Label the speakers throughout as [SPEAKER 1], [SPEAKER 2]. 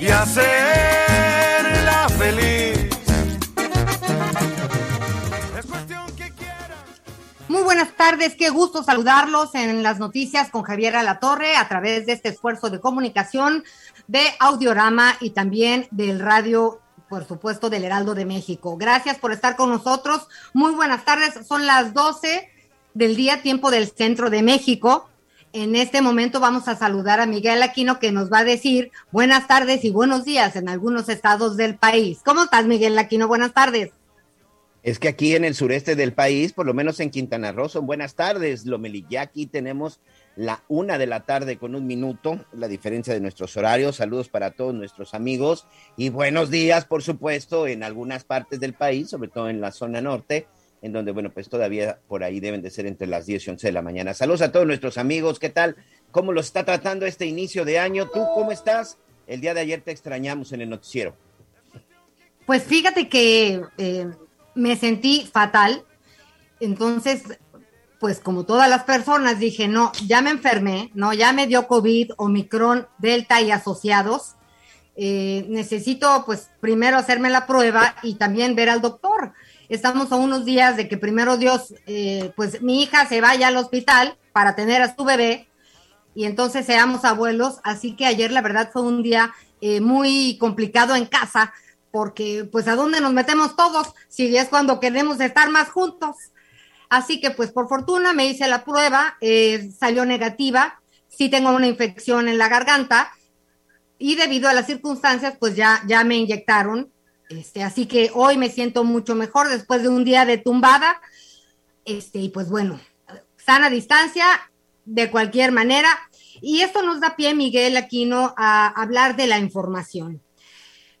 [SPEAKER 1] Y hacerla feliz. Es cuestión que.
[SPEAKER 2] Muy buenas tardes, qué gusto saludarlos en las noticias con Javier Alatorre a través de este esfuerzo de comunicación de Audiorama y también del radio, por supuesto, del Heraldo de México. Gracias por estar con nosotros. Muy buenas tardes, son las 12 del día, tiempo del centro de México. En este momento vamos a saludar a Miguel Aquino que nos va a decir buenas tardes y buenos días en algunos estados del país. ¿Cómo estás, Miguel Aquino? Buenas tardes.
[SPEAKER 3] Es que aquí en el sureste del país, por lo menos en Quintana Roo, son buenas tardes. Lomelí, ya aquí tenemos la una de la tarde con un minuto, la diferencia de nuestros horarios. Saludos para todos nuestros amigos y buenos días, por supuesto, en algunas partes del país, sobre todo en la zona norte, en donde, bueno, pues todavía por ahí deben de ser entre las 10 y 11 de la mañana. Saludos a todos nuestros amigos, ¿qué tal? ¿Cómo los está tratando este inicio de año? ¿Tú cómo estás? El día de ayer te extrañamos en el noticiero.
[SPEAKER 2] Pues fíjate que eh, me sentí fatal. Entonces, pues como todas las personas, dije, no, ya me enfermé, no, ya me dio COVID, Omicron, Delta y asociados. Eh, necesito, pues, primero hacerme la prueba y también ver al doctor. Estamos a unos días de que primero Dios, eh, pues mi hija se vaya al hospital para tener a su bebé y entonces seamos abuelos. Así que ayer la verdad fue un día eh, muy complicado en casa porque pues a dónde nos metemos todos si es cuando queremos estar más juntos. Así que pues por fortuna me hice la prueba, eh, salió negativa, sí tengo una infección en la garganta y debido a las circunstancias pues ya, ya me inyectaron. Este, así que hoy me siento mucho mejor después de un día de tumbada. Este, y pues bueno, sana distancia de cualquier manera. Y esto nos da pie, Miguel Aquino, a hablar de la información.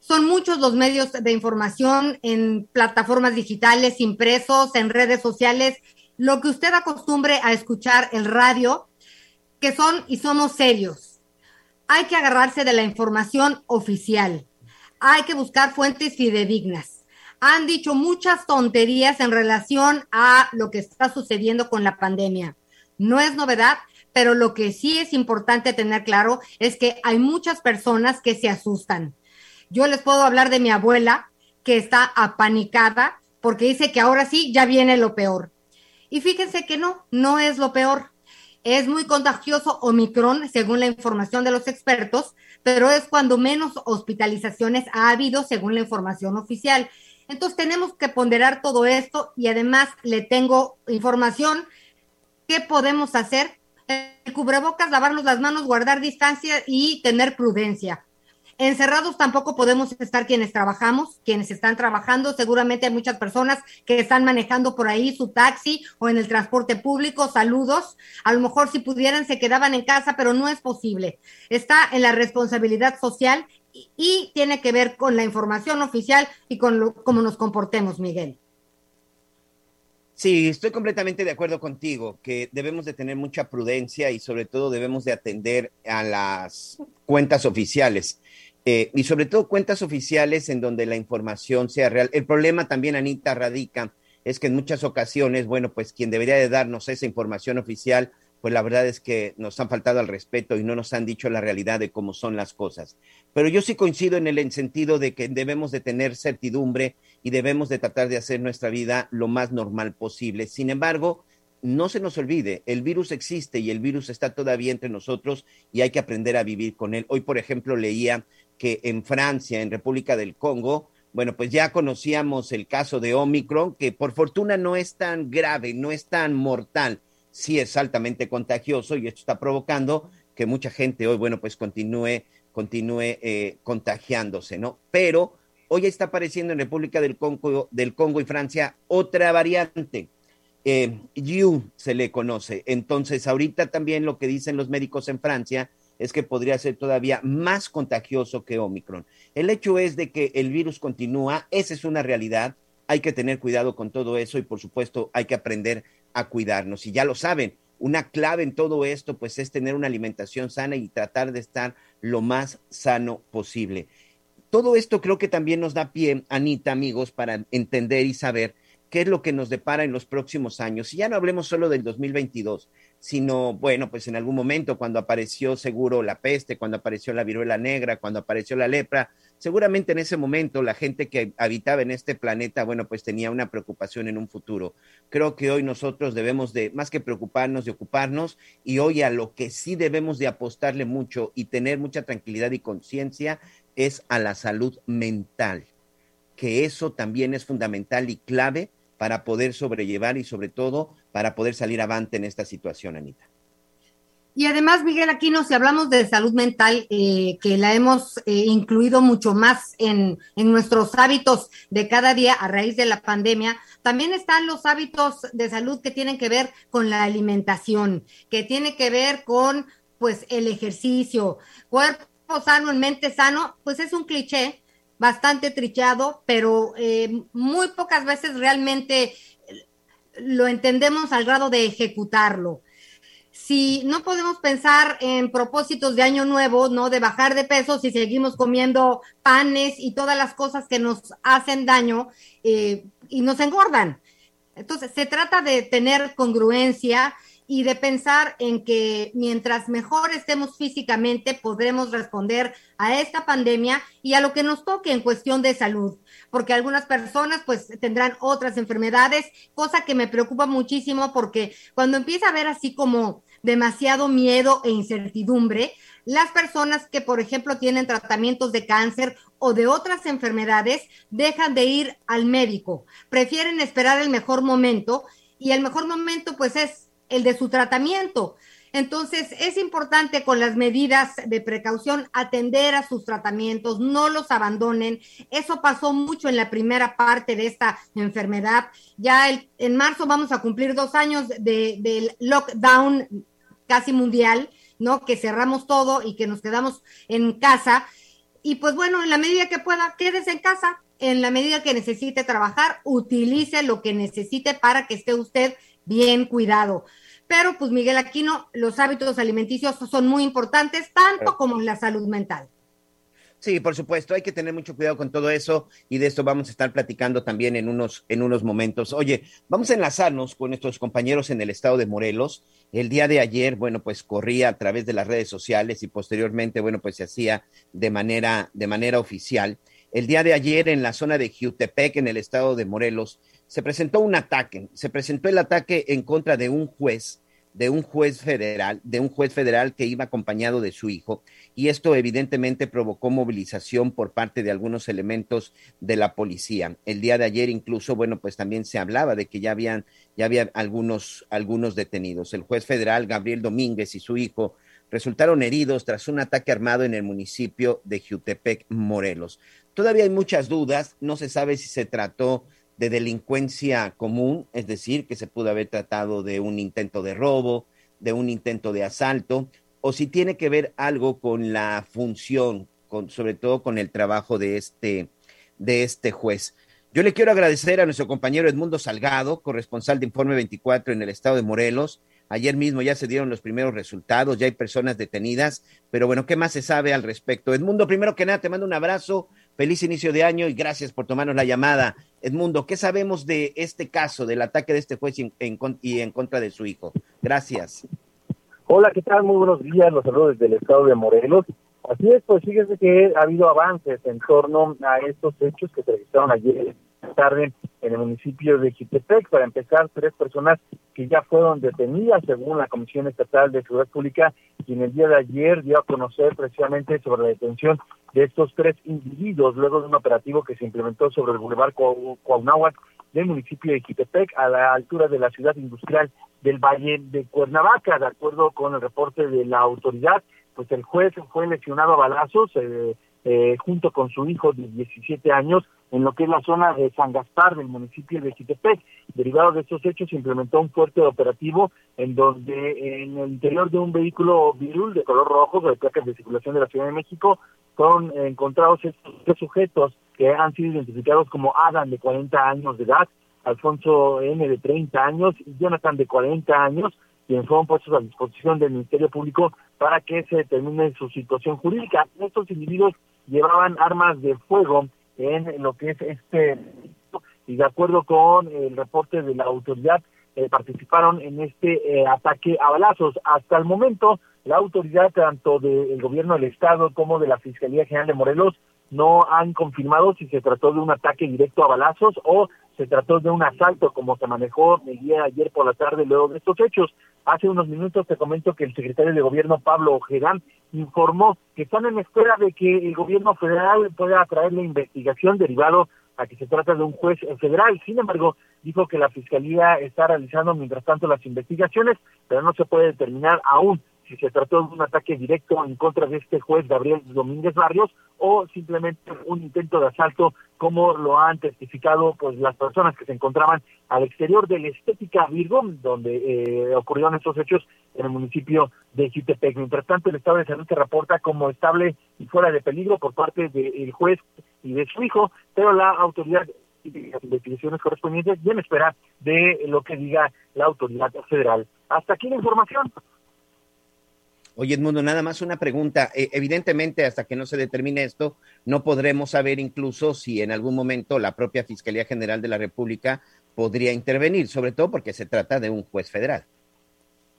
[SPEAKER 2] Son muchos los medios de información en plataformas digitales, impresos, en redes sociales, lo que usted acostumbre a escuchar el radio, que son y somos serios. Hay que agarrarse de la información oficial. Hay que buscar fuentes fidedignas. Han dicho muchas tonterías en relación a lo que está sucediendo con la pandemia. No es novedad, pero lo que sí es importante tener claro es que hay muchas personas que se asustan. Yo les puedo hablar de mi abuela que está apanicada porque dice que ahora sí ya viene lo peor. Y fíjense que no, no es lo peor. Es muy contagioso Omicron, según la información de los expertos, pero es cuando menos hospitalizaciones ha habido, según la información oficial. Entonces tenemos que ponderar todo esto y además le tengo información. ¿Qué podemos hacer? Cubrebocas, lavarnos las manos, guardar distancia y tener prudencia. Encerrados tampoco podemos estar quienes trabajamos, quienes están trabajando. Seguramente hay muchas personas que están manejando por ahí su taxi o en el transporte público. Saludos. A lo mejor si pudieran se quedaban en casa, pero no es posible. Está en la responsabilidad social y, tiene que ver con la información oficial y con lo, cómo nos comportemos, Miguel.
[SPEAKER 3] Sí, estoy completamente de acuerdo contigo, que debemos de tener mucha prudencia y sobre todo debemos de atender a las cuentas oficiales. Eh, y sobre todo cuentas oficiales en donde la información sea real. El problema también, Anita, radica es que en muchas ocasiones, bueno, pues quien debería de darnos esa información oficial, pues la verdad es que nos han faltado al respeto y no nos han dicho la realidad de cómo son las cosas. Pero yo sí coincido en el sentido de que debemos de tener certidumbre y debemos de tratar de hacer nuestra vida lo más normal posible. Sin embargo, no se nos olvide, el virus existe y el virus está todavía entre nosotros y hay que aprender a vivir con él. Hoy, por ejemplo, leía que en Francia, en República del Congo, bueno, pues ya conocíamos el caso de Omicron, que por fortuna no es tan grave, no es tan mortal, sí es altamente contagioso y esto está provocando que mucha gente hoy, bueno, pues continúe, continúe eh, contagiándose, ¿no? Pero hoy está apareciendo en República del Congo, del Congo y Francia otra variante. Eh, se le conoce. Entonces, ahorita también lo que dicen los médicos en Francia es que podría ser todavía más contagioso que Omicron. El hecho es de que el virus continúa, esa es una realidad, hay que tener cuidado con todo eso y por supuesto hay que aprender a cuidarnos. Y ya lo saben, una clave en todo esto pues es tener una alimentación sana y tratar de estar lo más sano posible. Todo esto creo que también nos da pie, Anita, amigos, para entender y saber qué es lo que nos depara en los próximos años. Y ya no hablemos solo del 2022, sino, bueno, pues en algún momento cuando apareció seguro la peste, cuando apareció la viruela negra, cuando apareció la lepra, seguramente en ese momento la gente que habitaba en este planeta, bueno, pues tenía una preocupación en un futuro. Creo que hoy nosotros debemos de, más que preocuparnos, de ocuparnos, y hoy a lo que sí debemos de apostarle mucho y tener mucha tranquilidad y conciencia es a la salud mental, que eso también es fundamental y clave para poder sobrellevar y sobre todo para poder salir avante en esta situación, Anita.
[SPEAKER 2] Y además, Miguel Aquino, si hablamos de salud mental, eh, que la hemos eh, incluido mucho más en, en, nuestros hábitos de cada día a raíz de la pandemia, también están los hábitos de salud que tienen que ver con la alimentación, que tiene que ver con pues el ejercicio, cuerpo sano en mente sano, pues es un cliché, bastante trichado, pero eh, muy pocas veces realmente lo entendemos al grado de ejecutarlo. Si no podemos pensar en propósitos de año nuevo, ¿no? De bajar de peso si seguimos comiendo panes y todas las cosas que nos hacen daño eh, y nos engordan. Entonces, se trata de tener congruencia, y de pensar en que mientras mejor estemos físicamente, podremos responder a esta pandemia y a lo que nos toque en cuestión de salud, porque algunas personas pues tendrán otras enfermedades, cosa que me preocupa muchísimo porque cuando empieza a haber así como demasiado miedo e incertidumbre, las personas que, por ejemplo, tienen tratamientos de cáncer o de otras enfermedades dejan de ir al médico, prefieren esperar el mejor momento y el mejor momento pues es el de su tratamiento. Entonces, es importante con las medidas de precaución atender a sus tratamientos, no los abandonen. Eso pasó mucho en la primera parte de esta enfermedad. Ya en marzo vamos a cumplir dos años de, del lockdown casi mundial, ¿no? Que cerramos todo y que nos quedamos en casa. Y pues bueno, en la medida que pueda, quédese en casa. En la medida que necesite trabajar, utilice lo que necesite para que esté usted bien cuidado. Pero pues Miguel Aquino, los hábitos alimenticios son muy importantes, tanto como la salud mental.
[SPEAKER 3] Sí, por supuesto, hay que tener mucho cuidado con todo eso y de esto vamos a estar platicando también en unos, en unos momentos. Oye, vamos a enlazarnos con nuestros compañeros en el estado de Morelos. El día de ayer, bueno, pues corría a través de las redes sociales y posteriormente, bueno, pues se hacía de manera, de manera oficial. El día de ayer en la zona de Jutepec, en el estado de Morelos, se presentó un ataque, se presentó el ataque en contra de un juez, de un juez federal, de un juez federal que iba acompañado de su hijo, y esto evidentemente provocó movilización por parte de algunos elementos de la policía. El día de ayer incluso, bueno, pues también se hablaba de que ya habían, ya había algunos, algunos detenidos. El juez federal Gabriel Domínguez y su hijo resultaron heridos tras un ataque armado en el municipio de Jutepec, Morelos. Todavía hay muchas dudas, no se sabe si se trató de delincuencia común, es decir, que se pudo haber tratado de un intento de robo, de un intento de asalto, o si tiene que ver algo con la función, con, sobre todo con el trabajo de este, de este juez. Yo le quiero agradecer a nuestro compañero Edmundo Salgado, corresponsal de Informe 24 en el estado de Morelos. Ayer mismo ya se dieron los primeros resultados, ya hay personas detenidas, pero bueno, ¿qué más se sabe al respecto? Edmundo, primero que nada, te mando un abrazo, feliz inicio de año y gracias por tomarnos la llamada. Edmundo, ¿qué sabemos de este caso, del ataque de este juez y en, contra de su hijo? Gracias.
[SPEAKER 4] Hola, ¿qué tal? Muy buenos días, los saludos desde el estado de Morelos. Así es, pues fíjese que ha habido avances en torno a estos hechos que se registraron ayer tarde en el municipio de Jitepec. Para empezar, tres personas que ya fueron detenidas según la Comisión Estatal de Seguridad Pública y en el día de ayer dio a conocer precisamente sobre la detención de estos tres individuos luego de un operativo que se implementó sobre el Boulevard Cuauhnáhuac del municipio de Jitepec a la altura de la ciudad industrial del Valle de Cuernavaca. De acuerdo con el reporte de la autoridad, pues el juez fue lesionado a balazos eh, eh, junto con su hijo de 17 años en lo que es la zona de San Gaspar del municipio de Chitepec. Derivado de estos hechos se implementó un fuerte operativo en donde en el interior de un vehículo virul de color rojo de placas de circulación de la Ciudad de México fueron encontrados estos tres sujetos que han sido identificados como Adam de 40 años de edad, Alfonso N de 30 años y Jonathan de 40 años, quienes fueron puestos a disposición del Ministerio Público para que se determine su situación jurídica. Estos individuos llevaban armas de fuego en lo que es este y de acuerdo con el reporte de la autoridad eh, participaron en este eh, ataque a balazos. Hasta el momento, la autoridad tanto del gobierno del estado como de la Fiscalía General de Morelos no han confirmado si se trató de un ataque directo a balazos o se trató de un asalto como se manejó el ayer por la tarde luego de estos hechos. Hace unos minutos te comento que el secretario de gobierno Pablo Ojerán informó que están en espera de que el gobierno federal pueda traer la investigación derivado a que se trata de un juez federal. Sin embargo, dijo que la fiscalía está realizando mientras tanto las investigaciones, pero no se puede determinar aún si se trató de un ataque directo en contra de este juez Gabriel Domínguez Barrios o simplemente un intento de asalto como lo han testificado pues las personas que se encontraban al exterior de la Estética Virgo, donde eh, ocurrieron estos hechos en el municipio de Jutepec. Mientras tanto, el estado de salud se reporta como estable y fuera de peligro por parte del juez y de su hijo, pero la autoridad y las investigaciones correspondientes bien espera de lo que diga la autoridad federal. Hasta aquí la información.
[SPEAKER 3] Oye, Edmundo, nada más una pregunta. Eh, evidentemente, hasta que no se determine esto, no podremos saber incluso si en algún momento la propia Fiscalía General de la República podría intervenir, sobre todo porque se trata de un juez federal.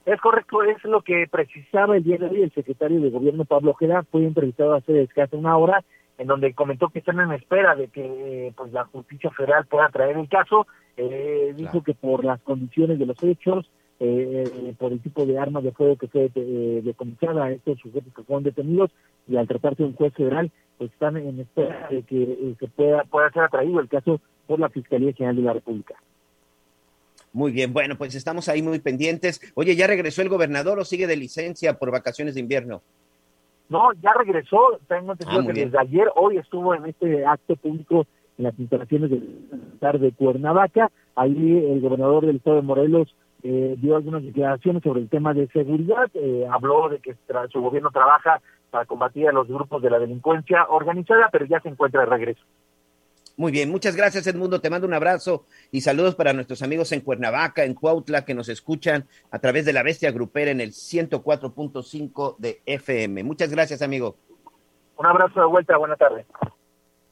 [SPEAKER 4] Es correcto, es lo que precisaba el día de hoy el secretario de Gobierno Pablo Ojeda, fue entrevistado hace escasa una hora, en donde comentó que están en espera de que pues la justicia federal pueda traer el caso. Eh, dijo que por las condiciones de los hechos, eh, por el tipo de armas de fuego que fue eh, decomisada a estos sujetos que fueron detenidos y al tratarse de un juez federal, pues están en espera de que eh, se pueda, pueda ser atraído el caso por la Fiscalía General de la República.
[SPEAKER 3] Muy bien, bueno, pues estamos ahí muy pendientes. Oye, ¿ya regresó el gobernador o sigue de licencia por vacaciones de invierno?
[SPEAKER 4] No, ya regresó, tengo entendido ah, que desde ayer, hoy estuvo en este acto público en las instalaciones del de Cuernavaca, ahí el gobernador del estado de Morelos, eh, dio algunas declaraciones sobre el tema de seguridad, eh, habló de que su gobierno trabaja para combatir a los grupos de la delincuencia organizada, pero ya se encuentra de regreso.
[SPEAKER 3] Muy bien, muchas gracias Edmundo, te mando un abrazo y saludos para nuestros amigos en Cuernavaca, en Cuautla, que nos escuchan a través de la Bestia Grupera en el 104.5 de FM. Muchas gracias, amigo.
[SPEAKER 4] Un abrazo de vuelta, buenas tardes.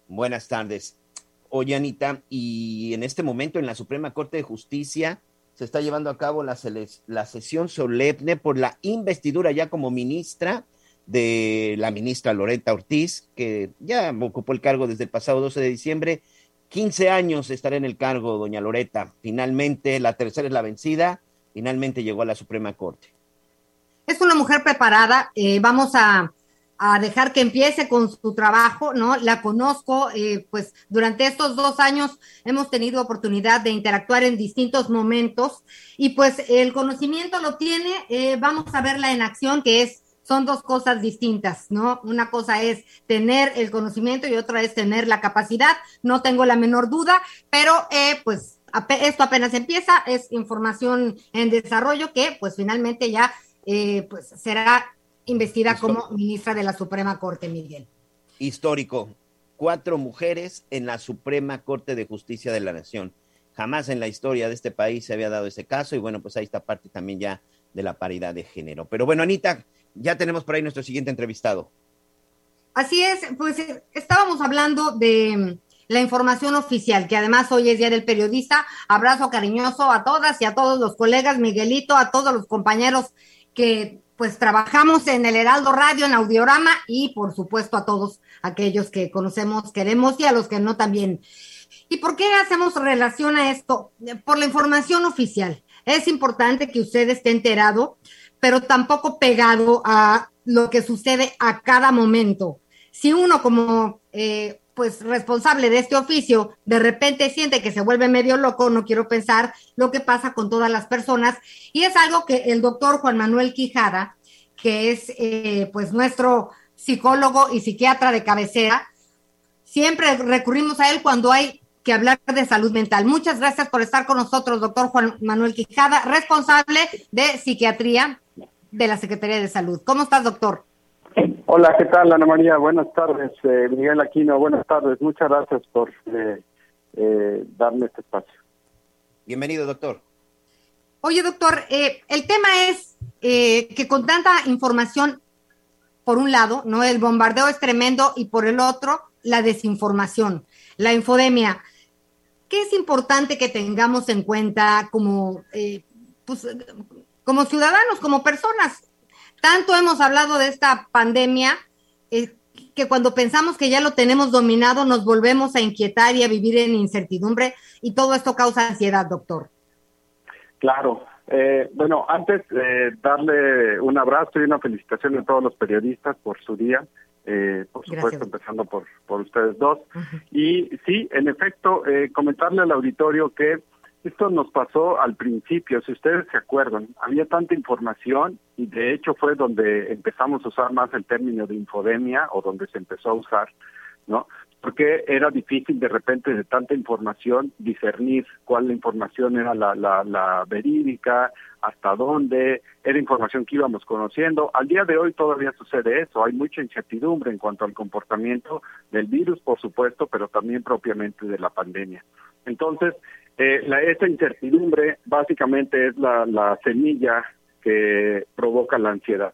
[SPEAKER 3] Buenas tardes. Oye, Anita, y en este momento en la Suprema Corte de Justicia, se está llevando a cabo la, sesión solemne por la investidura ya como ministra de la ministra Loreta Ortiz, que ya ocupó el cargo desde el pasado 12 de diciembre. 15 años estará en el cargo, doña Loreta. Finalmente, la tercera es la vencida, finalmente llegó a la Suprema Corte.
[SPEAKER 2] Es una mujer preparada, eh, vamos a a dejar que empiece con su trabajo, ¿no? La conozco, eh, pues durante estos dos años hemos tenido oportunidad de interactuar en distintos momentos y pues el conocimiento lo tiene, eh, vamos a verla en acción, que es, son dos cosas distintas, ¿no? Una cosa es tener el conocimiento y otra es tener la capacidad, no tengo la menor duda, pero eh, pues esto apenas empieza, es información en desarrollo que pues finalmente ya pues será investida como ministra de la Suprema Corte, Miguel.
[SPEAKER 3] Histórico. cuatro mujeres en la Suprema Corte de Justicia de la Nación. Jamás en la historia de este país se había dado ese caso y bueno, pues ahí está parte también ya de la paridad de género. Pero bueno, Anita, ya tenemos por ahí nuestro siguiente entrevistado.
[SPEAKER 2] Así es, pues eh, estábamos hablando de mm, la información oficial, que además hoy es Día del Periodista. Abrazo cariñoso a todas y a todos los colegas, Miguelito, a todos los compañeros que pues trabajamos en el Heraldo Radio, en Audiorama y por supuesto a todos aquellos que conocemos, queremos y a los que no también. ¿Y por qué hacemos relación a esto? Por la información oficial. Es importante que usted esté enterado, pero tampoco pegado a lo que sucede a cada momento. Si uno como eh, pues responsable de este oficio de repente siente que se vuelve medio loco, no quiero pensar lo que pasa con todas las personas. Y es algo que el doctor Juan Manuel Quijada, que es eh, pues nuestro psicólogo y psiquiatra de cabecera, siempre recurrimos a él cuando hay que hablar de salud mental. Muchas gracias por estar con nosotros, doctor Juan Manuel Quijada, responsable de psiquiatría de la Secretaría de Salud. ¿Cómo estás, doctor?
[SPEAKER 5] Hola, ¿qué tal, Ana María? Buenas tardes, eh, Miguel Aquino. Buenas tardes. Muchas gracias por eh, eh, darme este espacio.
[SPEAKER 3] Bienvenido, doctor.
[SPEAKER 2] Oye, doctor, el tema es que con tanta información, por un lado, no el bombardeo es tremendo y por el otro, la desinformación, la infodemia. ¿Qué es importante que tengamos en cuenta como, pues, como ciudadanos, como personas? Tanto hemos hablado de esta pandemia eh, que cuando pensamos que ya lo tenemos dominado nos volvemos a inquietar y a vivir en incertidumbre y todo esto causa ansiedad, doctor.
[SPEAKER 5] Claro. Eh, bueno, antes de darle un abrazo y una felicitación a todos los periodistas por su día, eh, por supuesto, empezando por, por ustedes dos. Y sí, en efecto, comentarle al auditorio que esto nos pasó al principio, si ustedes se acuerdan, había tanta información y de hecho fue donde empezamos a usar más el término de infodemia o donde se empezó a usar, ¿no? Porque era difícil de repente de tanta información discernir cuál la información era la, la, la verídica, hasta dónde, era información que íbamos conociendo. Al día de hoy todavía sucede eso, hay mucha incertidumbre en cuanto al comportamiento del virus, por supuesto, pero también propiamente de la pandemia. Entonces, eh, la, esta incertidumbre básicamente es la, la semilla que provoca la ansiedad,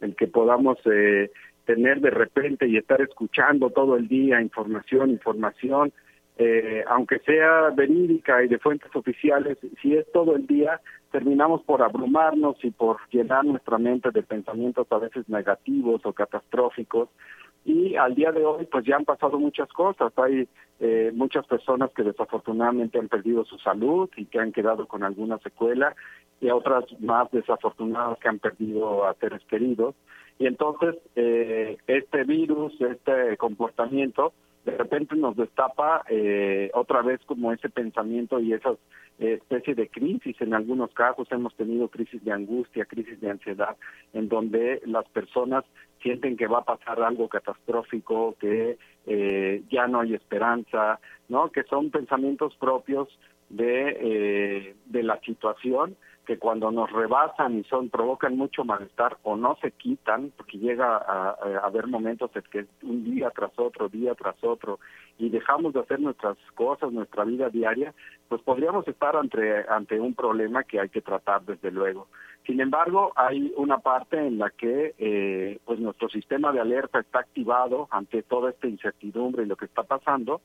[SPEAKER 5] el que podamos eh, tener de repente y estar escuchando todo el día información, información, eh, aunque sea verídica y de fuentes oficiales, si es todo el día, terminamos por abrumarnos y por llenar nuestra mente de pensamientos a veces negativos o catastróficos y al día de hoy pues ya han pasado muchas cosas. Hay eh, muchas personas que desafortunadamente han perdido su salud y que han quedado con alguna secuela y otras más desafortunadas que han perdido a seres queridos. Y entonces eh, este virus, este comportamiento, de repente nos destapa eh, otra vez como ese pensamiento y esas especie de crisis. En algunos casos hemos tenido crisis de angustia, crisis de ansiedad, en donde las personas sienten que va a pasar algo catastrófico, que eh, ya no hay esperanza, ¿no? Que son pensamientos propios de, eh, de la situación que cuando nos rebasan y son provocan mucho malestar o no se quitan, porque llega a, haber momentos en que un día tras otro, día tras otro, y dejamos de hacer nuestras cosas, nuestra vida diaria, pues podríamos estar ante, ante un problema que hay que tratar desde luego. Sin embargo, hay una parte en la que eh, pues nuestro sistema de alerta está activado ante toda esta incertidumbre y lo que está pasando,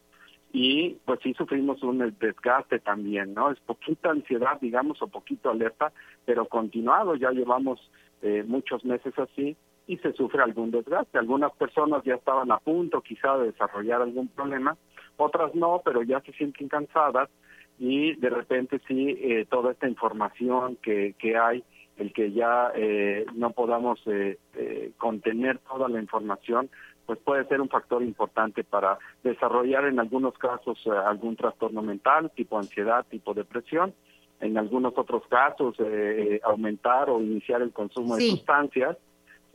[SPEAKER 5] y pues sí sufrimos un desgaste también, ¿no? Es poquita ansiedad, digamos, o poquito alerta, pero continuado, ya llevamos eh, muchos meses así y se sufre algún desgaste. Algunas personas ya estaban a punto quizá de desarrollar algún problema, otras no, pero ya se sienten cansadas y de repente sí, eh, toda esta información que, que hay, el que ya eh, no podamos eh, eh, contener toda la información, pues puede ser un factor importante para desarrollar en algunos casos eh, algún trastorno mental, tipo ansiedad, tipo depresión, en algunos otros casos eh, aumentar o iniciar el consumo de sustancias,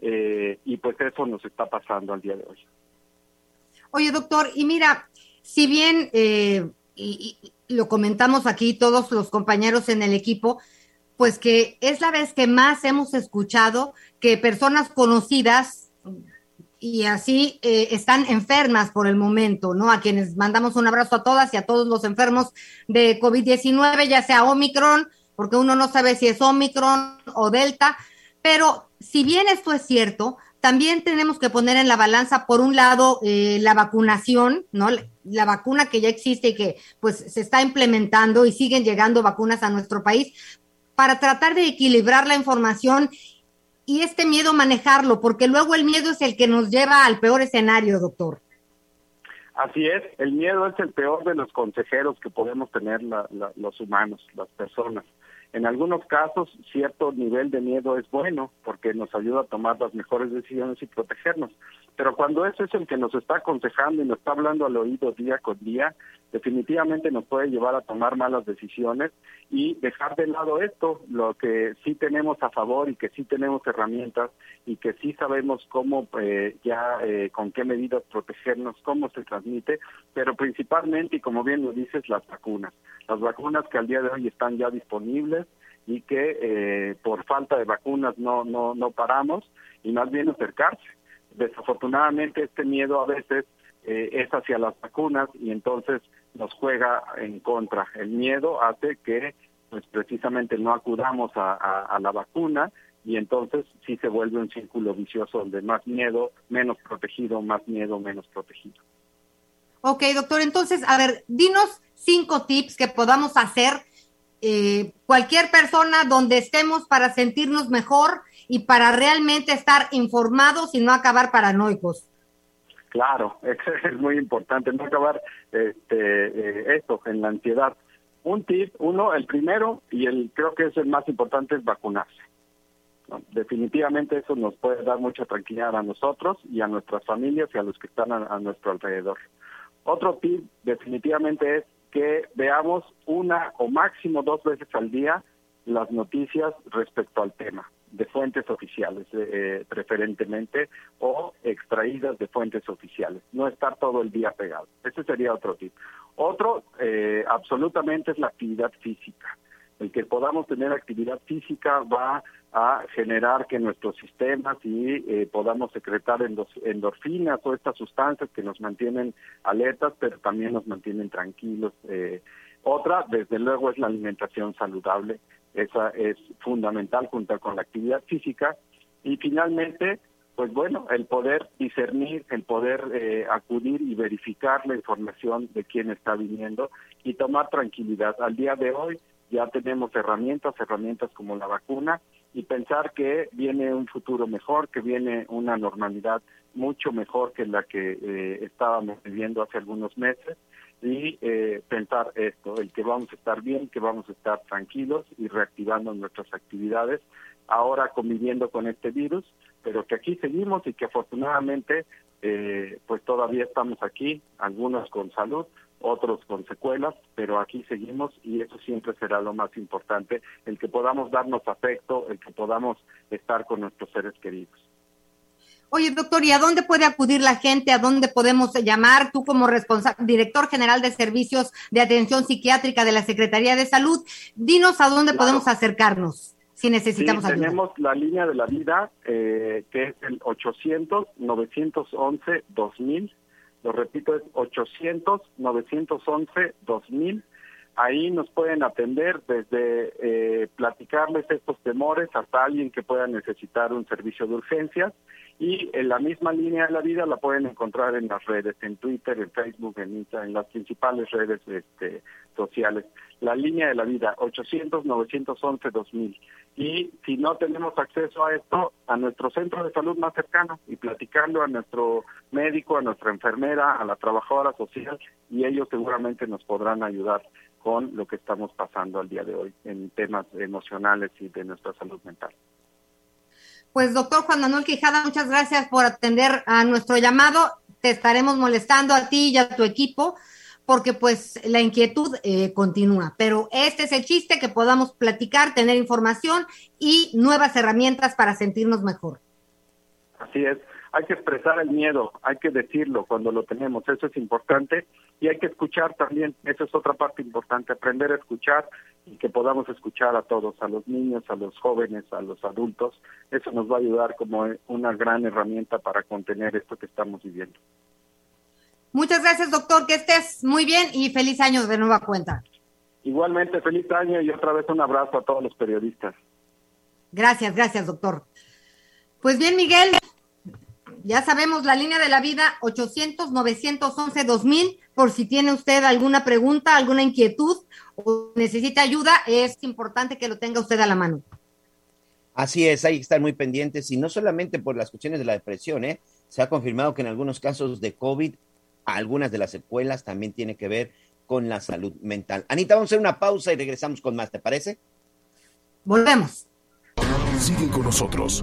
[SPEAKER 5] eh, y pues eso nos está pasando al día de hoy.
[SPEAKER 2] Oye, doctor, y mira, si bien y, y lo comentamos aquí todos los compañeros en el equipo, pues que es la vez que más hemos escuchado que personas conocidas y así eh, están enfermas por el momento, ¿no? A quienes mandamos un abrazo a todas y a todos los enfermos de COVID-19, ya sea Omicron, porque uno no sabe si es Omicron o Delta, pero si bien esto es cierto, también tenemos que poner en la balanza, por un lado, eh, la vacunación, ¿no? La vacuna que ya existe y que pues se está implementando y siguen llegando vacunas a nuestro país para tratar de equilibrar la información y este miedo manejarlo, porque luego el miedo es el que nos lleva al peor escenario, doctor.
[SPEAKER 5] Así es, el miedo es el peor de los consejeros que podemos tener los humanos, las personas. En algunos casos, cierto nivel de miedo es bueno porque nos ayuda a tomar las mejores decisiones y protegernos. Pero cuando ese es el que nos está aconsejando y nos está hablando al oído día con día, definitivamente nos puede llevar a tomar malas decisiones y dejar de lado esto, lo que sí tenemos a favor y que sí tenemos herramientas y que sí sabemos cómo eh, ya, eh, con qué medidas protegernos, cómo se transmite, pero principalmente, y como bien lo dices, las vacunas. Las vacunas que al día de hoy están ya disponibles y que eh, por falta de vacunas no, no, no paramos y más bien acercarse. Desafortunadamente este miedo a veces es hacia las vacunas y entonces nos juega en contra. El miedo hace que pues precisamente no acudamos a, la vacuna y entonces sí se vuelve un círculo vicioso donde más miedo, menos protegido, más miedo, menos protegido.
[SPEAKER 2] Ok, doctor, entonces, a ver, dinos cinco tips que podamos hacer eh, cualquier persona donde estemos para sentirnos mejor y para realmente estar informados y no acabar paranoicos.
[SPEAKER 5] Claro, es muy importante no acabar este, eh, esto en la ansiedad. Un tip, uno, el primero y el creo que es el más importante es vacunarse. Definitivamente eso nos puede dar mucha tranquilidad a nosotros y a nuestras familias y a los que están a nuestro alrededor. Otro tip definitivamente es que veamos una o máximo dos veces al día las noticias respecto al tema de fuentes oficiales, eh, eh, preferentemente, o extraídas de fuentes oficiales. No estar todo el día pegado. Ese sería otro tip. Otro, eh, absolutamente, es la actividad física. El que podamos tener actividad física va a generar que nuestros sistemas y podamos secretar endorfinas o estas sustancias que nos mantienen alertas, pero también nos mantienen tranquilos. otra, desde luego, es la alimentación saludable esa es fundamental junto con la actividad física. Y finalmente, pues bueno, el poder discernir, el poder eh, acudir y verificar la información de quién está viniendo y tomar tranquilidad. Al día de hoy ya tenemos herramientas, herramientas como la vacuna y pensar que viene un futuro mejor, que viene una normalidad mucho mejor que la que eh, estábamos viviendo hace algunos meses y eh, pensar esto, el que vamos a estar bien, que vamos a estar tranquilos y reactivando nuestras actividades, ahora conviviendo con este virus, pero que aquí seguimos y que afortunadamente eh, pues todavía estamos aquí, algunos con salud, otros con secuelas, pero aquí seguimos y eso siempre será lo más importante, el que podamos darnos afecto, el que podamos estar con nuestros seres queridos.
[SPEAKER 2] Oye, doctor, ¿y a dónde puede acudir la gente? ¿A dónde podemos llamar? Tú como responsable, director general de servicios de atención psiquiátrica de la Secretaría de Salud, dinos a dónde podemos acercarnos si necesitamos
[SPEAKER 5] sí, Tenemos la línea de la vida, eh, que es el 800-911-2000. Lo repito, es 800-911-2000. Ahí nos pueden atender desde eh, platicarles estos temores hasta alguien que pueda necesitar un servicio de urgencias y en la misma línea de la vida la pueden encontrar en las redes, en Twitter, en Facebook, en Instagram, en las principales redes este, sociales. La línea de la vida, 800-911-2000. Y si no tenemos acceso a esto, a nuestro centro de salud más cercano y platicarlo a nuestro médico, a nuestra enfermera, a la trabajadora social, y ellos seguramente nos podrán ayudar con lo que estamos pasando al día de hoy en temas emocionales y de nuestra salud mental.
[SPEAKER 2] Pues doctor Juan Manuel Quijada, muchas gracias por atender a nuestro llamado. Te estaremos molestando a ti y a tu equipo porque pues la inquietud eh, continúa. Pero este es el chiste, que podamos platicar, tener información y nuevas herramientas para sentirnos mejor.
[SPEAKER 5] Así es. Hay que expresar el miedo, hay que decirlo cuando lo tenemos, eso es importante y hay que escuchar también, eso es otra parte importante, aprender a escuchar y que podamos escuchar a todos, a los niños, a los jóvenes, a los adultos, eso nos va a ayudar como una gran herramienta para contener esto que estamos viviendo.
[SPEAKER 2] Muchas gracias, doctor, que estés muy bien y feliz año de nueva cuenta.
[SPEAKER 5] Igualmente, feliz año y otra vez un abrazo a todos los periodistas.
[SPEAKER 2] Gracias, gracias, doctor. Pues bien, Miguel, ya sabemos la línea de la vida 800-911-2000, por si tiene usted alguna pregunta, alguna inquietud o necesita ayuda, es importante que lo tenga usted a la mano.
[SPEAKER 3] Así es, hay que estar muy pendientes y no solamente por las cuestiones de la depresión, ¿eh? se ha confirmado que en algunos casos de COVID, algunas de las secuelas también tienen que ver con la salud mental. Anita, vamos a hacer una pausa y regresamos con más, ¿te parece?
[SPEAKER 2] Volvemos.
[SPEAKER 6] Sigue con nosotros.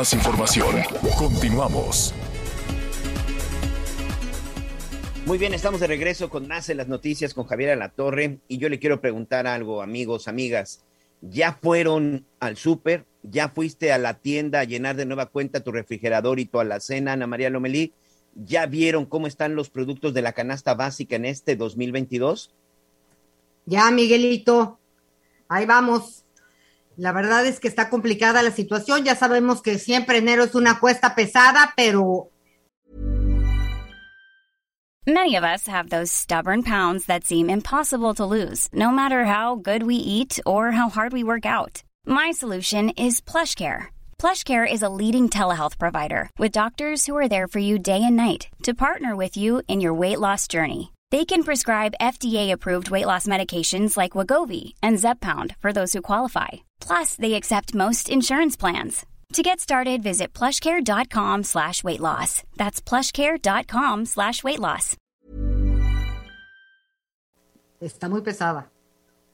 [SPEAKER 6] Más información. Continuamos.
[SPEAKER 3] Muy bien, estamos de regreso con más en las noticias con Javier Alatorre y yo le quiero preguntar algo, amigos, amigas. ¿Ya fueron al súper? ¿Ya fuiste a la tienda a llenar de nueva cuenta tu refrigerador y tu alacena, Ana María Lomelí? ¿Ya vieron cómo están los productos de la canasta básica en este 2022?
[SPEAKER 2] Ya, Miguelito. Ahí vamos. La verdad es que está complicada la situación. Ya sabemos que siempre enero es una cuesta pesada, pero.
[SPEAKER 7] Many of us have those stubborn pounds that seem impossible to lose, no matter how good we eat or how hard we work out. My solution is PlushCare. PlushCare is a leading telehealth provider with doctors who are there for you day and night to partner with you in your weight loss journey. They can prescribe FDA-approved weight loss medications like Wagovi and Zepbound for those who qualify. Plus, they accept most insurance plans. To get started, visit plushcare.com slash weight loss. That's plushcare.com slash weight loss.
[SPEAKER 2] Está muy pesada.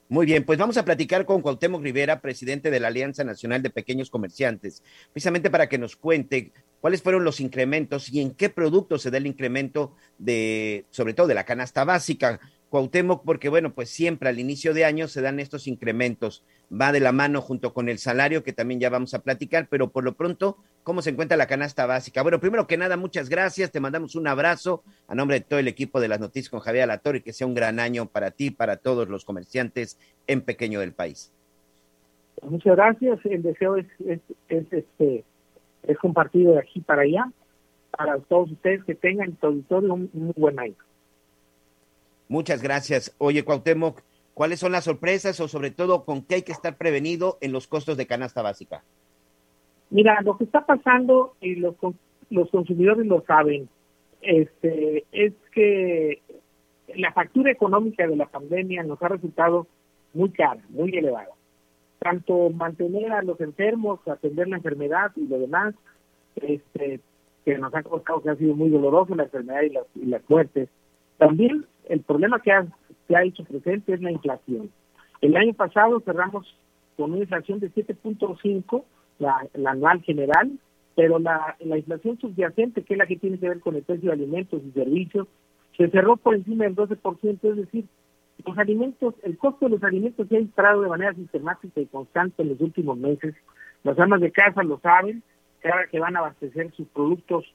[SPEAKER 3] Muy bien, pues vamos a platicar con Cuauhtémoc Rivera, presidente de la Alianza Nacional de Pequeños Comerciantes, precisamente para que nos cuente cuáles fueron los incrementos y en qué productos se da el incremento de, sobre todo de la canasta básica. Cuauhtémoc, porque bueno, pues siempre al inicio de año se dan estos incrementos. Va de la mano junto con el salario, que también ya vamos a platicar, pero por lo pronto, ¿cómo se encuentra la canasta básica? Bueno, primero que nada, muchas gracias, te mandamos un abrazo a nombre de todo el equipo de las noticias con Javier Alatorre, que sea un gran año para ti, para todos los comerciantes en pequeño del país.
[SPEAKER 8] Muchas gracias, el deseo es, es, este, es compartido de aquí para allá, para todos ustedes que tengan en auditorio un, un buen año.
[SPEAKER 3] Muchas gracias. Oye, Cuauhtémoc, ¿cuáles son las sorpresas o sobre todo con qué hay que estar prevenido en los costos de canasta básica?
[SPEAKER 8] Mira, lo que está pasando y los, los consumidores lo saben, este, es que la factura económica de la pandemia nos ha resultado muy cara, muy elevada. Tanto mantener a los enfermos, atender la enfermedad y lo demás, este, que nos ha costado, que ha sido muy doloroso la enfermedad y las, y las muertes. También el problema que ha, que ha hecho presente es la inflación. El año pasado cerramos con una inflación de 7.5, la, la anual general, pero la, la inflación subyacente, que es la que tiene que ver con el precio de alimentos y servicios, se cerró por encima del 12%, es decir, los alimentos, el costo de los alimentos se ha disparado de manera sistemática y constante en los últimos meses. Las amas de casa lo saben, cada que van a abastecer sus productos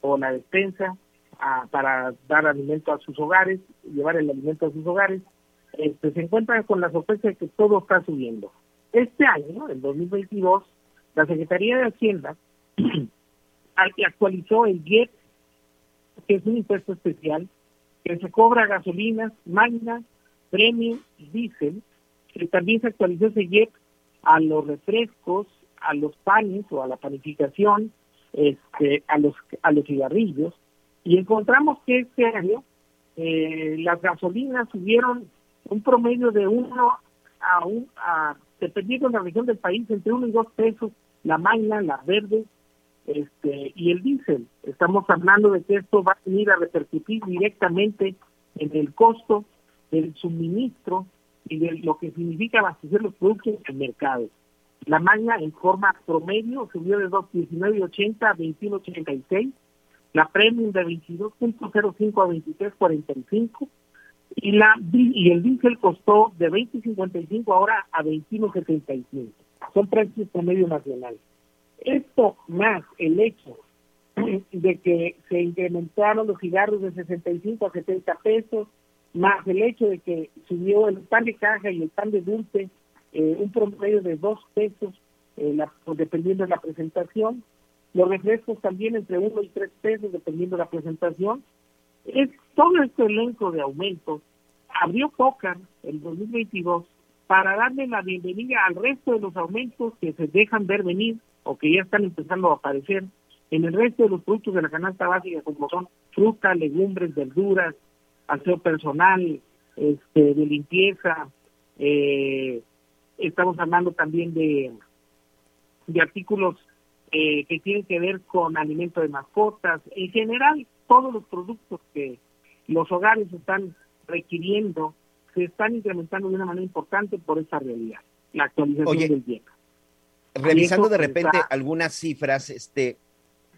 [SPEAKER 8] o la despensa, para dar alimento a sus hogares, llevar el alimento a sus hogares, este, se encuentran con la sorpresa de que todo está subiendo. Este año, el 2022, la Secretaría de Hacienda actualizó el GIET, que es un impuesto especial, que se cobra a gasolinas, máquinas, premium diésel, que también se actualizó ese GIET a los refrescos, a los panes o a la panificación, este, a los a los cigarrillos, Y encontramos que este año eh, las gasolinas subieron un promedio de uno a un, a, dependiendo de la región del país, entre uno y dos pesos, la magna, la verde, este, y el diésel. Estamos hablando de que esto va a venir a repercutir directamente en el costo del suministro y de lo que significa abastecer los productos en el mercado. La magna en forma promedio subió de 2.19.80 a 21.86, la premium de 22.05 a 23.45 y la y el diésel costó de 20.55 ahora a 21.75. Son precios promedio nacionales. Esto más el hecho de que se incrementaron los cigarros de 65 a 70 pesos, más el hecho de que subió el pan de caja y el pan de dulce eh, un promedio de 2 pesos, eh, dependiendo de la presentación, los refrescos también entre 1 y 3 pesos, dependiendo de la presentación. Es todo este elenco de aumentos abrió Pócar el 2022 para darle la bienvenida al resto de los aumentos que se dejan ver venir o que ya están empezando a aparecer en el resto de los productos de la canasta básica, como son frutas, legumbres, verduras, aseo personal, este, de limpieza, eh, estamos hablando también de, de artículos eh, que tienen que ver con alimento de mascotas, en general todos los productos que los hogares están requiriendo se están incrementando de una manera importante por esa realidad, la actualización del bien
[SPEAKER 3] revisando de repente algunas cifras, este,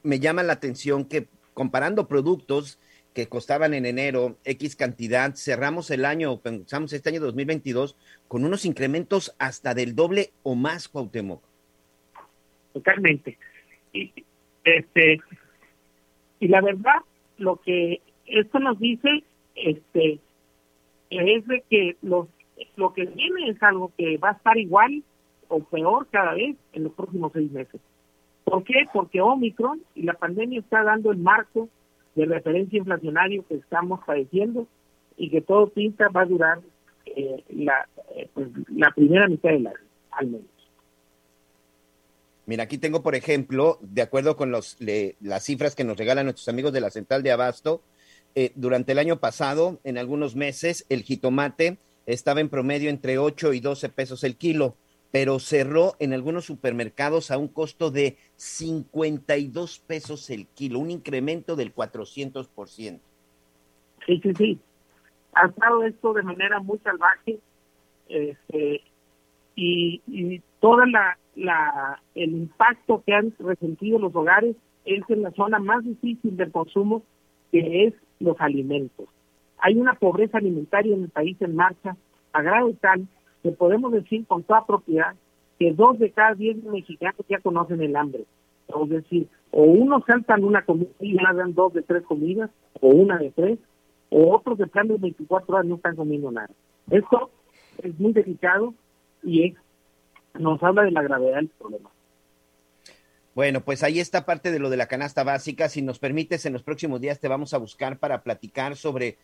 [SPEAKER 3] me llama la atención que comparando productos que costaban en enero X cantidad, cerramos el año, pensamos este año 2022 con unos incrementos hasta del doble o más, Cuauhtémoc.
[SPEAKER 8] Totalmente. Y, este, y la verdad, lo que esto nos dice, este, es de que los, lo que viene es algo que va a estar igual o peor cada vez en los próximos seis meses. ¿Por qué? Porque Omicron y la pandemia está dando el marco de referencia inflacionario que estamos padeciendo y que todo pinta va a durar eh, la, eh, pues, la primera mitad del año, al menos.
[SPEAKER 3] Mira, aquí tengo, por ejemplo, de acuerdo con los, las cifras que nos regalan nuestros amigos de la Central de Abasto, eh, durante el año pasado, en algunos meses, el jitomate estaba en promedio entre 8 y 12 pesos el kilo pero cerró en algunos supermercados a un costo de 52 pesos el kilo, un incremento del 400%.
[SPEAKER 8] Sí, sí, sí. Ha estado esto de manera muy salvaje este, y, y toda la, la el impacto que han resentido los hogares es en la zona más difícil del consumo, que es los alimentos. Hay una pobreza alimentaria en el país en marcha a grado tal que podemos decir con toda propiedad que dos de cada diez mexicanos ya conocen el hambre. Es decir, o uno saltan una comida y dan dos de tres comidas, o una de tres, o otros de plan de 24 horas no están comiendo nada. Esto es muy delicado y nos habla de la gravedad del problema.
[SPEAKER 3] Bueno, pues ahí está parte de lo de la canasta básica. Si nos permites, en los próximos días te vamos a buscar para platicar sobre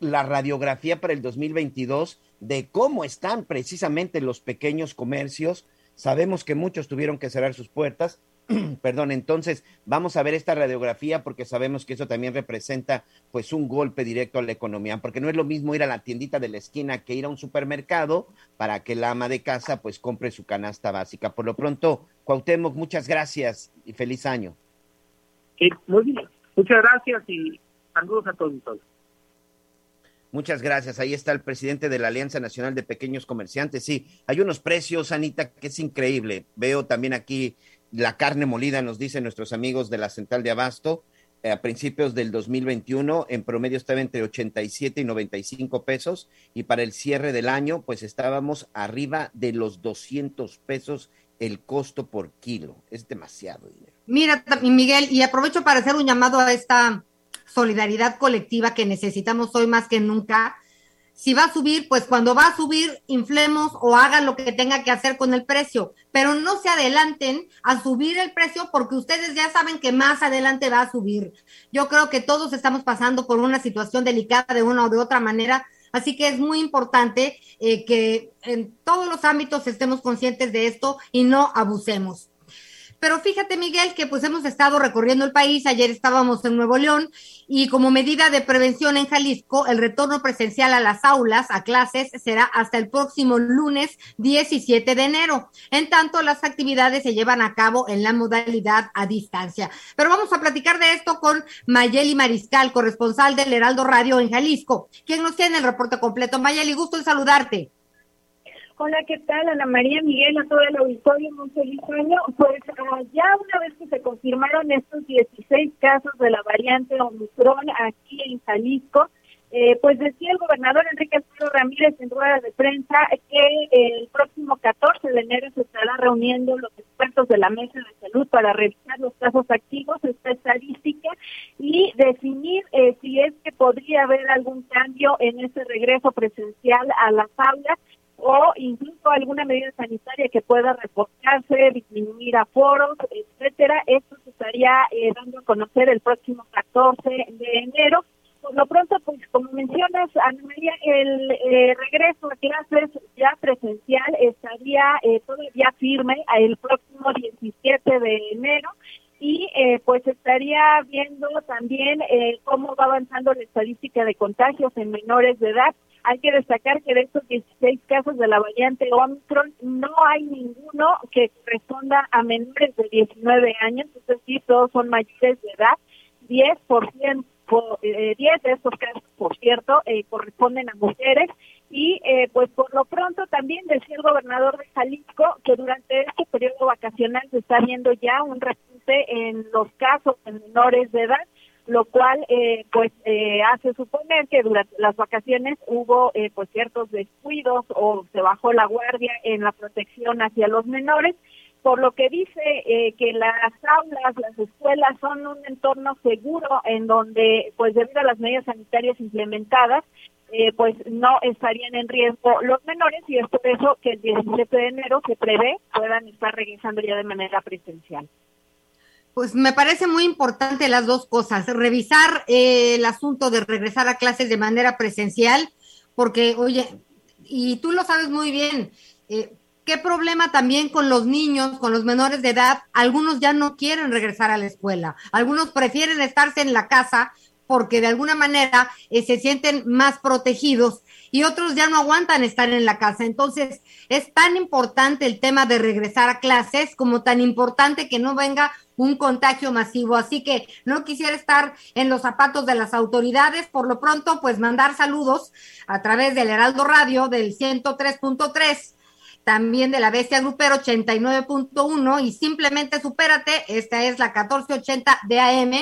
[SPEAKER 3] la radiografía para el 2022 de cómo están precisamente los pequeños comercios. Sabemos que muchos tuvieron que cerrar sus puertas. Perdón, entonces vamos a ver esta radiografía porque sabemos que eso también representa pues un golpe directo a la economía, porque no es lo mismo ir a la tiendita de la esquina que ir a un supermercado para que la ama de casa pues compre su canasta básica. Por lo pronto, Cuauhtémoc, muchas gracias y feliz año.
[SPEAKER 8] Muchas gracias y saludos a todos.
[SPEAKER 3] Muchas gracias. Ahí está el presidente de la Alianza Nacional de Pequeños Comerciantes. Sí, hay unos precios, Anita, que es increíble. Veo también aquí la carne molida, nos dicen nuestros amigos de la Central de Abasto. Eh, a principios del 2021, en promedio estaba entre 87 y 95 pesos. Y para el cierre del año, pues estábamos arriba de los 200 pesos el costo por kilo. Es demasiado dinero.
[SPEAKER 2] Mira, Miguel, y aprovecho para hacer un llamado a esta solidaridad colectiva que necesitamos hoy más que nunca. Si va a subir, pues cuando va a subir, inflemos o hagan lo que tenga que hacer con el precio, pero no se adelanten a subir el precio porque ustedes ya saben que más adelante va a subir. Yo creo que todos estamos pasando por una situación delicada de una o de otra manera, así que es muy importante eh, que en todos los ámbitos estemos conscientes de esto y no abusemos. Pero fíjate, Miguel, que pues hemos estado recorriendo el país. Ayer estábamos en Nuevo León y como medida de prevención en Jalisco, el retorno presencial a las aulas, a clases, será hasta el próximo lunes 17 de enero. En tanto, las actividades se llevan a cabo en la modalidad a distancia. Pero vamos a platicar de esto con Mayeli Mariscal, corresponsal del Heraldo Radio en Jalisco, quien nos tiene el reporte completo. Mayeli, gusto en saludarte.
[SPEAKER 9] Hola, ¿qué tal? Ana María Miguel, a todo el auditorio, muy feliz año. Pues uh, ya una vez que se confirmaron estos 16 casos de la variante Omicron aquí en Jalisco, eh, pues decía el gobernador Enrique Alfredo Ramírez en rueda de prensa que el próximo 14 de enero se estará reuniendo los expertos de la Mesa de Salud para revisar los casos activos, esta estadística, y definir eh, si es que podría haber algún cambio en ese regreso presencial a las aulas o incluso alguna medida sanitaria que pueda reportarse, disminuir aforos, etcétera. Esto se estaría eh, dando a conocer el próximo 14 de enero. Por lo pronto, pues como mencionas, Ana María, el eh, regreso a clases ya presencial estaría eh, todavía firme el próximo 17 de enero y eh, pues estaría viendo también eh, cómo va avanzando la estadística de contagios en menores de edad. Hay que destacar que de estos 16 casos de la variante Omicron no hay ninguno que responda a menores de 19 años, es decir, todos son mayores de edad. 10%, eh, 10 de estos casos, por cierto, eh, corresponden a mujeres y eh, pues por lo pronto también decía el gobernador de Jalisco que durante este periodo vacacional se está viendo ya un repunte en los casos en menores de edad lo cual eh, pues eh, hace suponer que durante las vacaciones hubo eh, pues ciertos descuidos o se bajó la guardia en la protección hacia los menores por lo que dice eh, que las aulas, las escuelas son un entorno seguro en donde, pues debido a las medidas sanitarias implementadas, eh, pues no estarían en riesgo los menores y es por eso que el 17 de enero se prevé puedan estar regresando ya de manera presencial.
[SPEAKER 2] Pues me parece muy importante las dos cosas, revisar eh, el asunto de regresar a clases de manera presencial, porque, oye, y tú lo sabes muy bien, eh, ¿Qué problema también con los niños, con los menores de edad? Algunos ya no quieren regresar a la escuela, algunos prefieren estarse en la casa porque de alguna manera eh, se sienten más protegidos y otros ya no aguantan estar en la casa. Entonces, es tan importante el tema de regresar a clases como tan importante que no venga un contagio masivo. Así que no quisiera estar en los zapatos de las autoridades. Por lo pronto, pues mandar saludos a través del Heraldo Radio del 103.3 también de la Bestia Grupero 89.1 y simplemente supérate, esta es la 1480 de AM.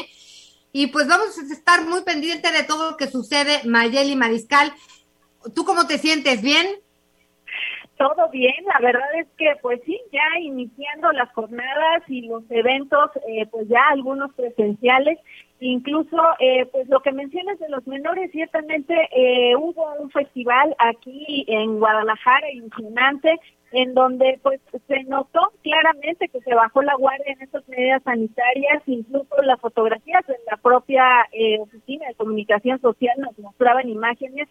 [SPEAKER 2] Y pues vamos a estar muy pendiente de todo lo que sucede, Mayeli Mariscal. ¿Tú cómo te sientes? ¿Bien?
[SPEAKER 9] Todo bien, la verdad es que pues sí, ya iniciando las jornadas y los eventos, eh, pues ya algunos presenciales, incluso eh, pues lo que mencionas de los menores, ciertamente eh, hubo un festival aquí en Guadalajara impresionante, en donde pues se notó claramente que se bajó la guardia en estas medidas sanitarias, incluso las fotografías de la propia oficina de comunicación social nos mostraban imágenes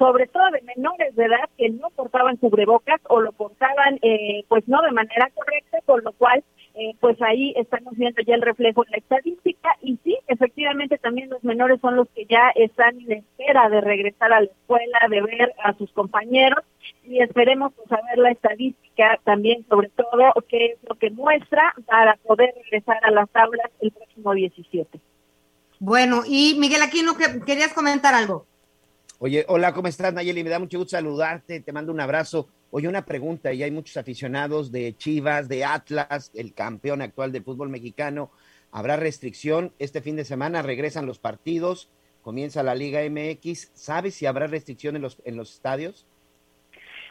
[SPEAKER 9] sobre todo de menores de edad que no portaban cubrebocas o lo portaban eh, pues no de manera correcta, con lo cual eh, pues ahí estamos viendo ya el reflejo en la estadística y sí, efectivamente también los menores son los que ya están en espera de regresar a la escuela, de ver a sus compañeros y esperemos pues saber la estadística también sobre todo qué es lo que muestra para poder regresar a las aulas el próximo 17.
[SPEAKER 2] Bueno, y Miguel Aquino, ¿querías comentar algo?
[SPEAKER 3] Oye, hola, ¿cómo estás, Nayeli? Me da mucho gusto saludarte, te mando un abrazo. Oye, una pregunta, y hay muchos aficionados de Chivas, de Atlas, el campeón actual de fútbol mexicano. ¿Habrá restricción este fin de semana? ¿Regresan los partidos? ¿Comienza la Liga MX? ¿Sabes si habrá restricción en los, en los estadios?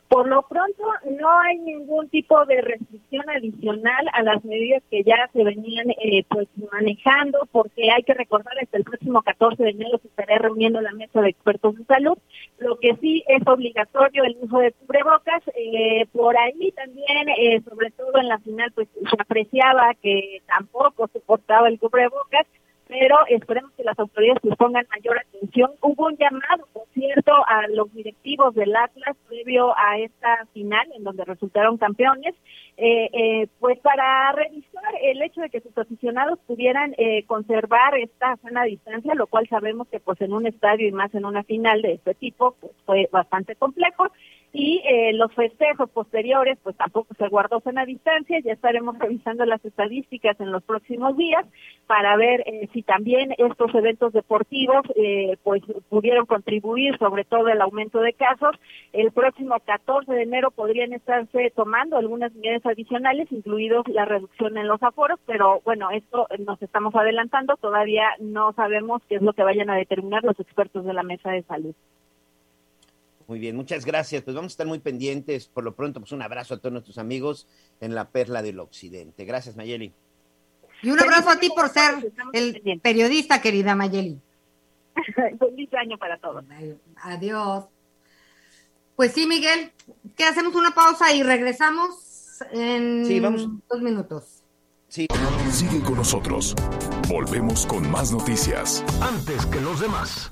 [SPEAKER 9] Por lo pronto, no hay ningún tipo de restricción adicional a las medidas que ya se venían eh, pues manejando, porque hay que recordar hasta el próximo 14 de enero se estará reuniendo la mesa de expertos de salud. Lo que sí es obligatorio el uso de cubrebocas. Eh, por ahí también, eh, sobre todo en la final, pues se apreciaba que tampoco se portaba el cubrebocas pero esperemos que las autoridades les pongan mayor atención. Hubo un llamado, por cierto, a los directivos del Atlas previo a esta final, en donde resultaron campeones, eh, eh, pues para revisar el hecho de que sus aficionados pudieran eh, conservar esta sana distancia, lo cual sabemos que pues en un estadio y más en una final de este tipo, pues fue bastante complejo y eh, los festejos posteriores pues tampoco se guardó sana distancia, ya estaremos revisando las estadísticas en los próximos días para ver eh, si también estos eventos deportivos eh, pues pudieron contribuir sobre todo el aumento de casos. El próximo 14 de enero podrían estarse tomando algunas medidas adicionales, incluidos la reducción en los aforos, pero bueno, esto nos estamos adelantando, todavía no sabemos qué es lo que vayan a determinar los expertos de la mesa de salud.
[SPEAKER 3] Muy bien, muchas gracias. Pues vamos a estar muy pendientes. Por lo pronto, pues un abrazo a todos nuestros amigos en la Perla del Occidente. Gracias, Mayeli.
[SPEAKER 2] Y un abrazo a ti por ser el periodista, querida Mayeli.
[SPEAKER 9] Feliz año para todos.
[SPEAKER 2] Adiós. Pues sí, Miguel, que hacemos una pausa y regresamos en
[SPEAKER 3] sí, vamos.
[SPEAKER 2] dos minutos.
[SPEAKER 3] Sí.
[SPEAKER 6] Sigue con nosotros. Volvemos con más noticias.
[SPEAKER 10] Antes que los demás.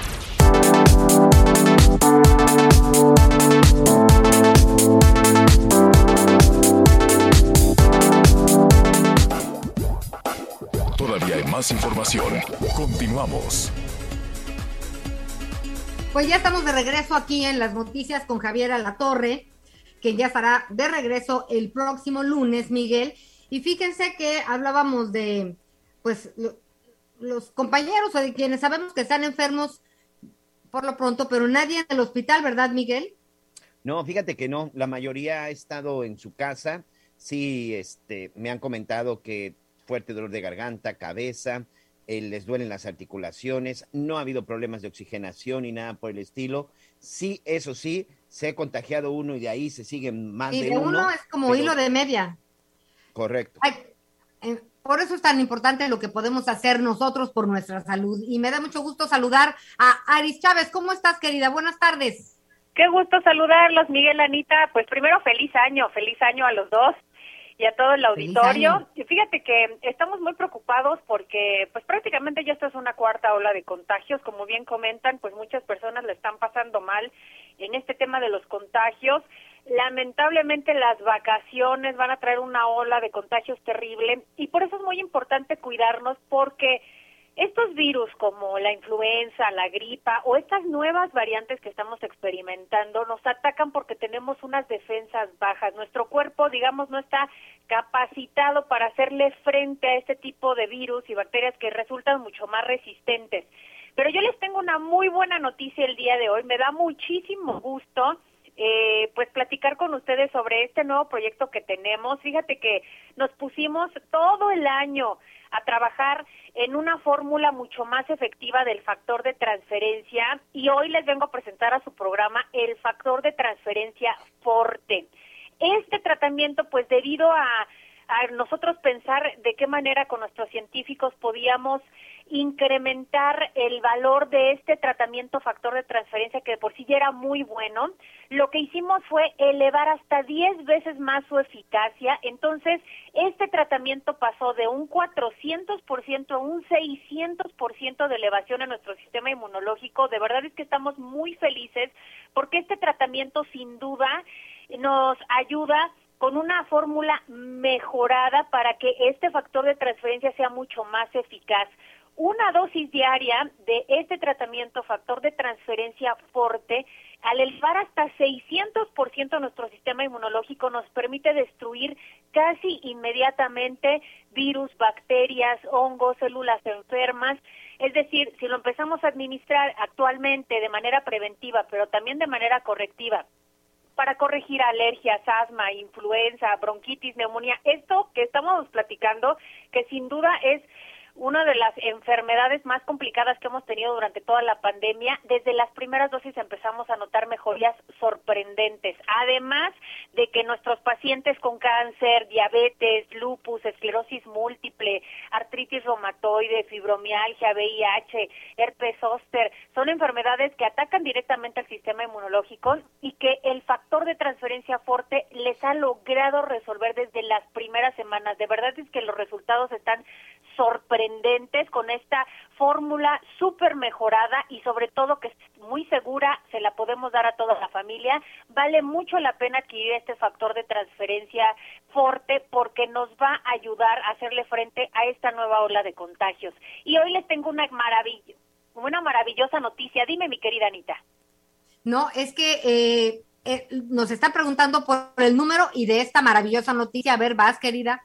[SPEAKER 6] Más información. Continuamos.
[SPEAKER 2] Pues ya estamos de regreso aquí en las noticias con Javier Alatorre, que ya estará de regreso el próximo lunes, Miguel. Y fíjense que hablábamos de, pues, lo- los compañeros o de quienes sabemos que están enfermos por lo pronto, pero nadie en el hospital, ¿verdad, Miguel?
[SPEAKER 3] No, fíjate que no, la mayoría ha estado en su casa. Sí, este, me han comentado que fuerte dolor de garganta, cabeza, eh, les duelen las articulaciones, no ha habido problemas de oxigenación ni nada por el estilo. Sí, eso sí, se ha contagiado uno y de ahí se siguen más
[SPEAKER 2] Y
[SPEAKER 3] de,
[SPEAKER 2] de uno es como
[SPEAKER 3] pero-
[SPEAKER 2] hilo de media.
[SPEAKER 3] Correcto.
[SPEAKER 2] Ay, eh, por eso es tan importante lo que podemos hacer nosotros por nuestra salud. Y me da mucho gusto saludar a Aris Chávez. ¿Cómo estás, querida? Buenas tardes.
[SPEAKER 11] Qué gusto saludarlos, Miguel, Anita. Pues primero, feliz año, feliz año a los dos y a todo el auditorio. Y fíjate que estamos muy preocupados porque, pues prácticamente ya esta es una cuarta ola de contagios. Como bien comentan, pues muchas personas le están pasando mal en este tema de los contagios. Lamentablemente las vacaciones van a traer una ola de contagios terrible y por eso es muy importante cuidarnos porque estos virus como la influenza, la gripa o estas nuevas variantes que estamos experimentando nos atacan porque tenemos unas defensas bajas. Nuestro cuerpo, digamos, no está capacitado para hacerle frente a este tipo de virus y bacterias que resultan mucho más resistentes. Pero yo les tengo una muy buena noticia el día de hoy. Me da muchísimo gusto eh, pues platicar con ustedes sobre este nuevo proyecto que tenemos. Fíjate que nos pusimos todo el año a trabajar en una fórmula mucho más efectiva del factor de transferencia y hoy les vengo a presentar a su programa el factor de transferencia Forte. Este tratamiento, pues debido a, a nosotros pensar de qué manera con nuestros científicos podíamos incrementar el valor de este tratamiento factor de transferencia que de por sí ya era muy bueno, lo que hicimos fue elevar hasta 10 veces más su eficacia. Entonces, este tratamiento pasó de un 400% a un 600% de elevación en nuestro sistema inmunológico. De verdad es que estamos muy felices porque este tratamiento sin duda nos ayuda con una fórmula mejorada para que este factor de transferencia sea mucho más eficaz. Una dosis diaria de este tratamiento factor de transferencia forte, al elevar hasta 600% nuestro sistema inmunológico, nos permite destruir casi inmediatamente virus, bacterias, hongos, células enfermas. Es decir, si lo empezamos a administrar actualmente de manera preventiva, pero también de manera correctiva, para corregir alergias, asma, influenza, bronquitis, neumonía. Esto que estamos platicando, que sin duda es una de las enfermedades más complicadas que hemos tenido durante toda la pandemia. Desde las primeras dosis empezamos a notar mejorías sorprendentes. Además de que nuestros pacientes con cáncer, diabetes, lupus, esclerosis múltiple, artritis reumatoide, fibromialgia, VIH, herpes zóster, son enfermedades que atacan directamente al sistema inmunológico y que el factor de transferencia fuerte les ha logrado resolver desde las primeras semanas. De verdad es que los resultados están sorprendentes con esta fórmula súper mejorada y sobre todo que es muy segura, se la podemos dar a toda la familia. Vale mucho la pena adquirir este factor de transferencia fuerte porque nos va a ayudar a hacerle frente a esta nueva ola de contagios. Y hoy les tengo una maravilla, una maravillosa noticia. Dime, mi querida Anita.
[SPEAKER 2] No, es que eh, eh, nos está preguntando por el número y de esta maravillosa noticia. A ver, vas, querida.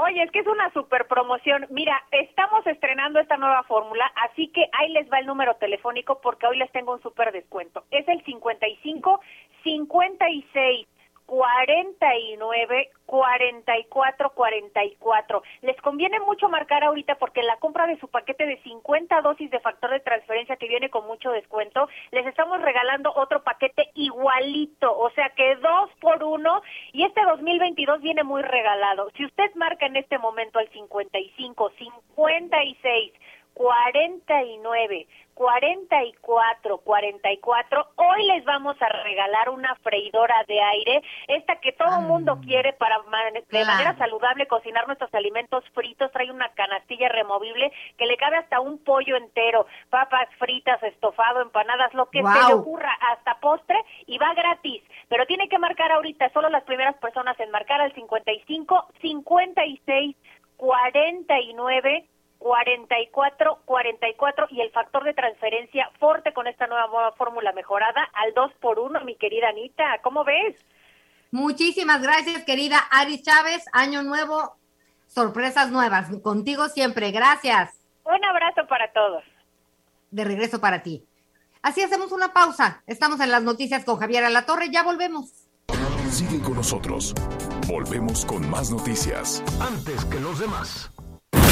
[SPEAKER 11] Oye, es que es una super promoción. Mira, estamos estrenando esta nueva fórmula, así que ahí les va el número telefónico porque hoy les tengo un super descuento. Es el 55 56 49 44 44. Les conviene mucho marcar ahorita porque la compra de su paquete de 50 dosis de factor de transferencia que viene con mucho descuento, les estamos regalando otro paquete igualito, o sea que dos por uno y este 2022 viene muy regalado. Si usted marca en este momento al 55 56 49 44 44. Hoy les vamos a regalar una freidora de aire, esta que todo el mundo quiere para de manera saludable cocinar nuestros alimentos fritos. Trae una canastilla removible que le cabe hasta un pollo entero, papas fritas, estofado, empanadas, lo que se le ocurra, hasta postre y va gratis. Pero tiene que marcar ahorita, solo las primeras personas en marcar al 55 56 49 44 44 y el factor de transferencia fuerte con esta nueva fórmula mejorada al 2 por 1, mi querida Anita. ¿Cómo ves?
[SPEAKER 2] Muchísimas gracias, querida Ari Chávez. Año nuevo, sorpresas nuevas. Contigo siempre. Gracias.
[SPEAKER 11] Un abrazo para todos.
[SPEAKER 2] De regreso para ti. Así hacemos una pausa. Estamos en las noticias con Javier Alatorre. Ya volvemos.
[SPEAKER 6] Sigue con nosotros. Volvemos con más noticias.
[SPEAKER 10] Antes que los demás.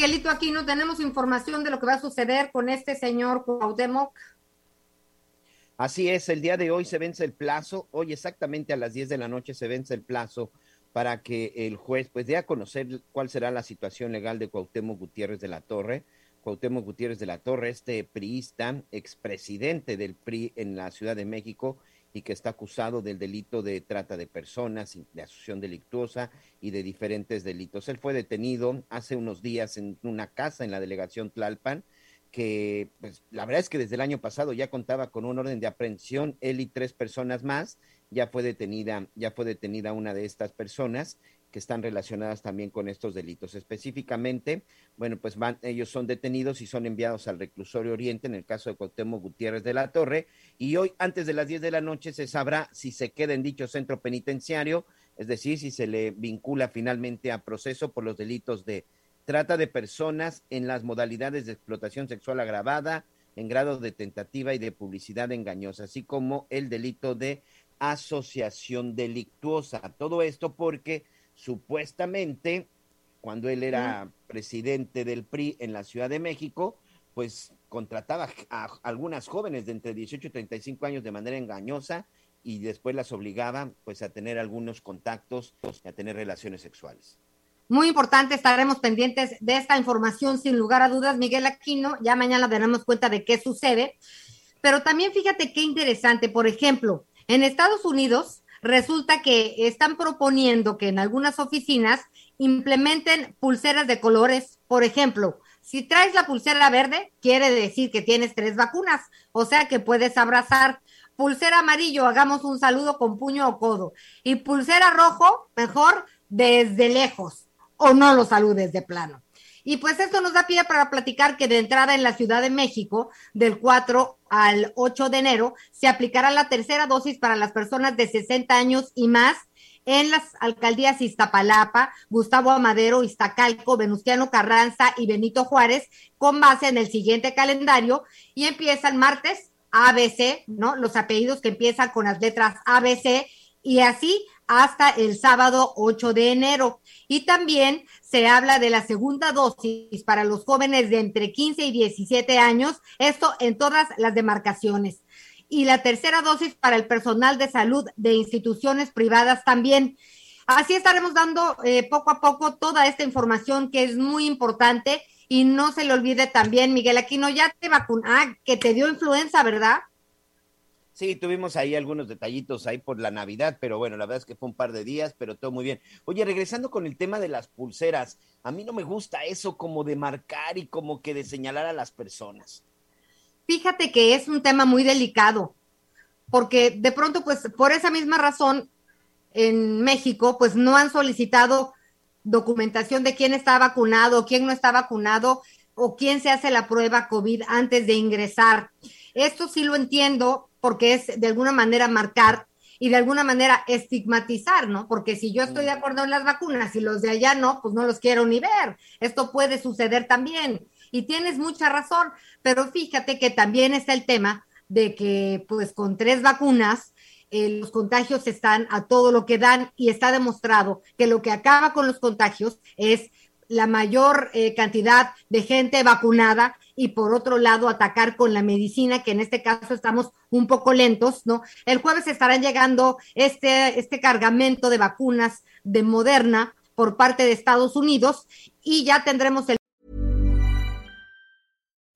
[SPEAKER 2] Miguelito? Aquí no tenemos información de lo que va a suceder con este señor Cuauhtémoc.
[SPEAKER 3] Así es, el día de hoy se vence el plazo, hoy exactamente a las 10 de la noche se vence el plazo para que el juez pues dé a conocer cuál será la situación legal de Cuauhtémoc Gutiérrez de la Torre. Cuauhtémoc Gutiérrez de la Torre, este priista, expresidente del PRI en la Ciudad de México, y que está acusado del delito de trata de personas, de asociación delictuosa y de diferentes delitos. Él fue detenido hace unos días en una casa en la delegación Tlalpan, que pues, la verdad es que desde el año pasado ya contaba con un orden de aprehensión, él y tres personas más, ya fue detenida, ya fue detenida una de estas personas que están relacionadas también con estos delitos. Específicamente, bueno, pues van, ellos son detenidos y son enviados al reclusorio Oriente en el caso de Cuauhtémoc Gutiérrez de la Torre y hoy antes de las 10 de la noche se sabrá si se queda en dicho centro penitenciario, es decir, si se le vincula finalmente a proceso por los delitos de trata de personas en las modalidades de explotación sexual agravada, en grado de tentativa y de publicidad engañosa, así como el delito de asociación delictuosa. Todo esto porque supuestamente, cuando él era presidente del PRI en la Ciudad de México, pues contrataba a algunas jóvenes de entre 18 y 35 años de manera engañosa y después las obligaba pues a tener algunos contactos y a tener relaciones sexuales.
[SPEAKER 2] muy importante, estaremos pendientes de esta información sin lugar a dudas, Miguel Aquino, ya mañana daremos cuenta de qué sucede, pero también fíjate qué interesante, por ejemplo, en Estados Unidos resulta que están proponiendo que en algunas oficinas implementen pulseras de colores, por ejemplo, si traes la pulsera verde, quiere decir que tienes tres vacunas, o sea que puedes abrazar. Pulsera amarillo, hagamos un saludo con puño o codo. Y pulsera rojo, mejor desde lejos o no lo saludes de plano. Y pues esto nos da pie para platicar que de entrada en la Ciudad de México, del 4 al 8 de enero, se aplicará la tercera dosis para las personas de 60 años y más en las alcaldías Iztapalapa, Gustavo Amadero, Iztacalco, Venustiano Carranza y Benito Juárez, con base en el siguiente calendario, y empiezan martes ABC, ¿no? Los apellidos que empiezan con las letras ABC, y así hasta el sábado 8 de enero. Y también se habla de la segunda dosis para los jóvenes de entre 15 y 17 años, esto en todas las demarcaciones. Y la tercera dosis para el personal de salud de instituciones privadas también. Así estaremos dando eh, poco a poco toda esta información que es muy importante. Y no se le olvide también, Miguel Aquino, ya te vacunaste, ah, que te dio influenza, ¿verdad?
[SPEAKER 3] Sí, tuvimos ahí algunos detallitos ahí por la Navidad, pero bueno, la verdad es que fue un par de días, pero todo muy bien. Oye, regresando con el tema de las pulseras, a mí no me gusta eso como de marcar y como que de señalar a las personas.
[SPEAKER 2] Fíjate que es un tema muy delicado, porque de pronto, pues por esa misma razón, en México, pues no han solicitado documentación de quién está vacunado, quién no está vacunado o quién se hace la prueba COVID antes de ingresar. Esto sí lo entiendo porque es de alguna manera marcar y de alguna manera estigmatizar, ¿no? Porque si yo estoy de acuerdo en las vacunas y los de allá no, pues no los quiero ni ver. Esto puede suceder también. Y tienes mucha razón, pero fíjate que también está el tema de que pues con tres vacunas eh, los contagios están a todo lo que dan y está demostrado que lo que acaba con los contagios es la mayor eh, cantidad de gente vacunada y por otro lado atacar con la medicina, que en este caso estamos un poco lentos, ¿no? El jueves estarán llegando este, este cargamento de vacunas de Moderna por parte de Estados Unidos y ya tendremos el